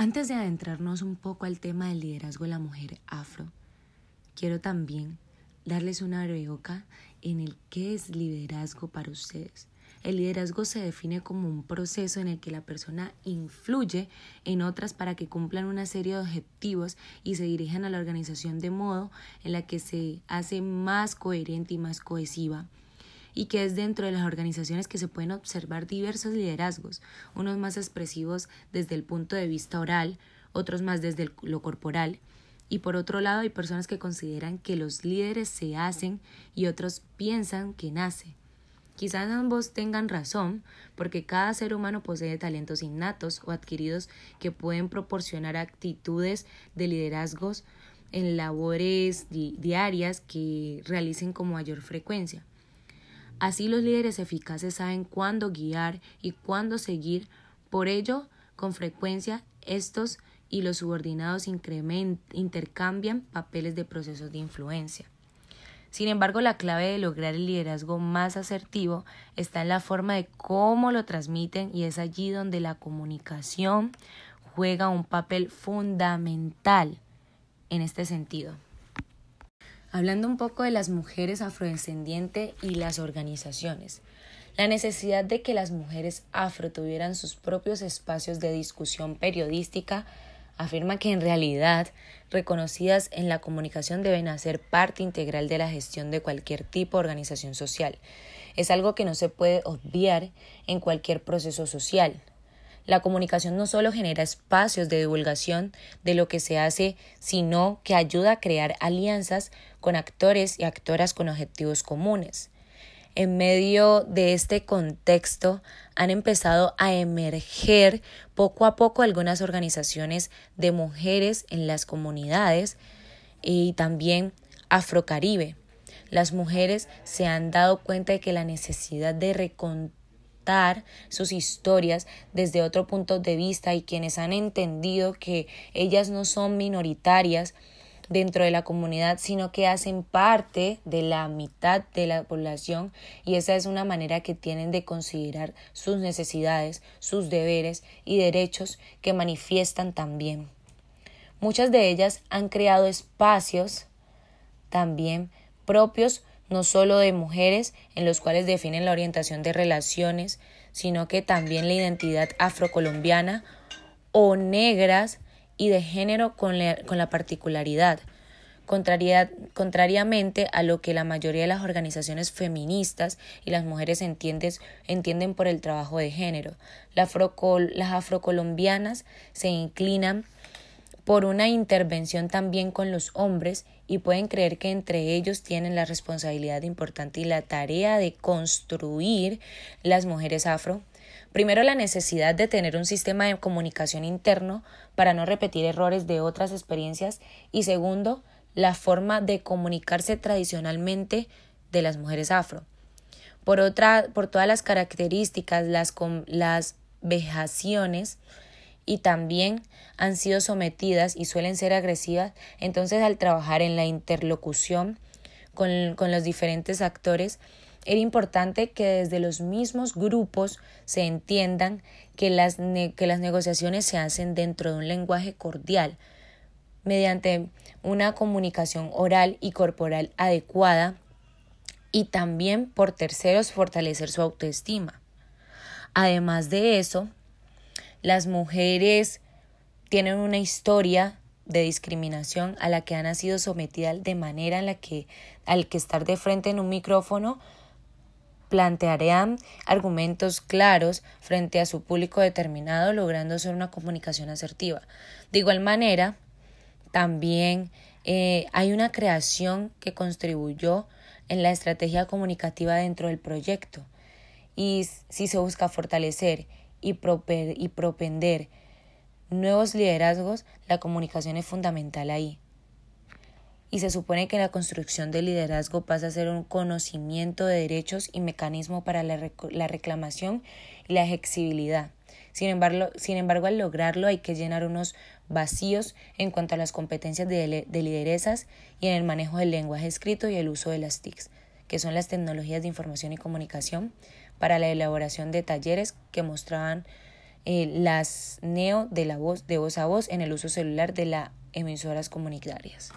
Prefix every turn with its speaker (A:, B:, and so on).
A: Antes de adentrarnos un poco al tema del liderazgo de la mujer afro, quiero también darles una breoca en el qué es liderazgo para ustedes. El liderazgo se define como un proceso en el que la persona influye en otras para que cumplan una serie de objetivos y se dirijan a la organización de modo en la que se hace más coherente y más cohesiva y que es dentro de las organizaciones que se pueden observar diversos liderazgos, unos más expresivos desde el punto de vista oral, otros más desde lo corporal, y por otro lado hay personas que consideran que los líderes se hacen y otros piensan que nace. Quizás ambos tengan razón, porque cada ser humano posee talentos innatos o adquiridos que pueden proporcionar actitudes de liderazgos en labores diarias que realicen con mayor frecuencia. Así los líderes eficaces saben cuándo guiar y cuándo seguir, por ello, con frecuencia, estos y los subordinados intercambian papeles de procesos de influencia. Sin embargo, la clave de lograr el liderazgo más asertivo está en la forma de cómo lo transmiten y es allí donde la comunicación juega un papel fundamental en este sentido. Hablando un poco de las mujeres afrodescendientes y las organizaciones. La necesidad de que las mujeres afro tuvieran sus propios espacios de discusión periodística afirma que en realidad reconocidas en la comunicación deben hacer parte integral de la gestión de cualquier tipo de organización social. Es algo que no se puede obviar en cualquier proceso social. La comunicación no solo genera espacios de divulgación de lo que se hace, sino que ayuda a crear alianzas con actores y actoras con objetivos comunes. En medio de este contexto han empezado a emerger poco a poco algunas organizaciones de mujeres en las comunidades y también Afrocaribe. Las mujeres se han dado cuenta de que la necesidad de recontar sus historias desde otro punto de vista y quienes han entendido que ellas no son minoritarias dentro de la comunidad, sino que hacen parte de la mitad de la población y esa es una manera que tienen de considerar sus necesidades, sus deberes y derechos que manifiestan también. Muchas de ellas han creado espacios también propios no solo de mujeres en los cuales definen la orientación de relaciones, sino que también la identidad afrocolombiana o negras y de género con la, con la particularidad, contrariamente a lo que la mayoría de las organizaciones feministas y las mujeres entienden por el trabajo de género. las afrocolombianas se inclinan por una intervención también con los hombres y pueden creer que entre ellos tienen la responsabilidad importante y la tarea de construir las mujeres afro. Primero, la necesidad de tener un sistema de comunicación interno para no repetir errores de otras experiencias y segundo, la forma de comunicarse tradicionalmente de las mujeres afro. Por otra, por todas las características, las, las vejaciones y también han sido sometidas y suelen ser agresivas, entonces al trabajar en la interlocución con, con los diferentes actores, era importante que desde los mismos grupos se entiendan que las, que las negociaciones se hacen dentro de un lenguaje cordial, mediante una comunicación oral y corporal adecuada y también por terceros fortalecer su autoestima. Además de eso, las mujeres tienen una historia de discriminación a la que han sido sometidas de manera en la que al que estar de frente en un micrófono plantearán argumentos claros frente a su público determinado, logrando hacer una comunicación asertiva. De igual manera, también eh, hay una creación que contribuyó en la estrategia comunicativa dentro del proyecto y si se busca fortalecer y, y propender nuevos liderazgos, la comunicación es fundamental ahí. Y se supone que la construcción del liderazgo pasa a ser un conocimiento de derechos y mecanismo para la, la reclamación y la exigibilidad. Sin embargo, sin embargo, al lograrlo hay que llenar unos vacíos en cuanto a las competencias de, de lideresas y en el manejo del lenguaje escrito y el uso de las TICs, que son las tecnologías de información y comunicación, para la elaboración de talleres que mostraban eh, las neo de la voz de voz a voz en el uso celular de las emisoras comunitarias.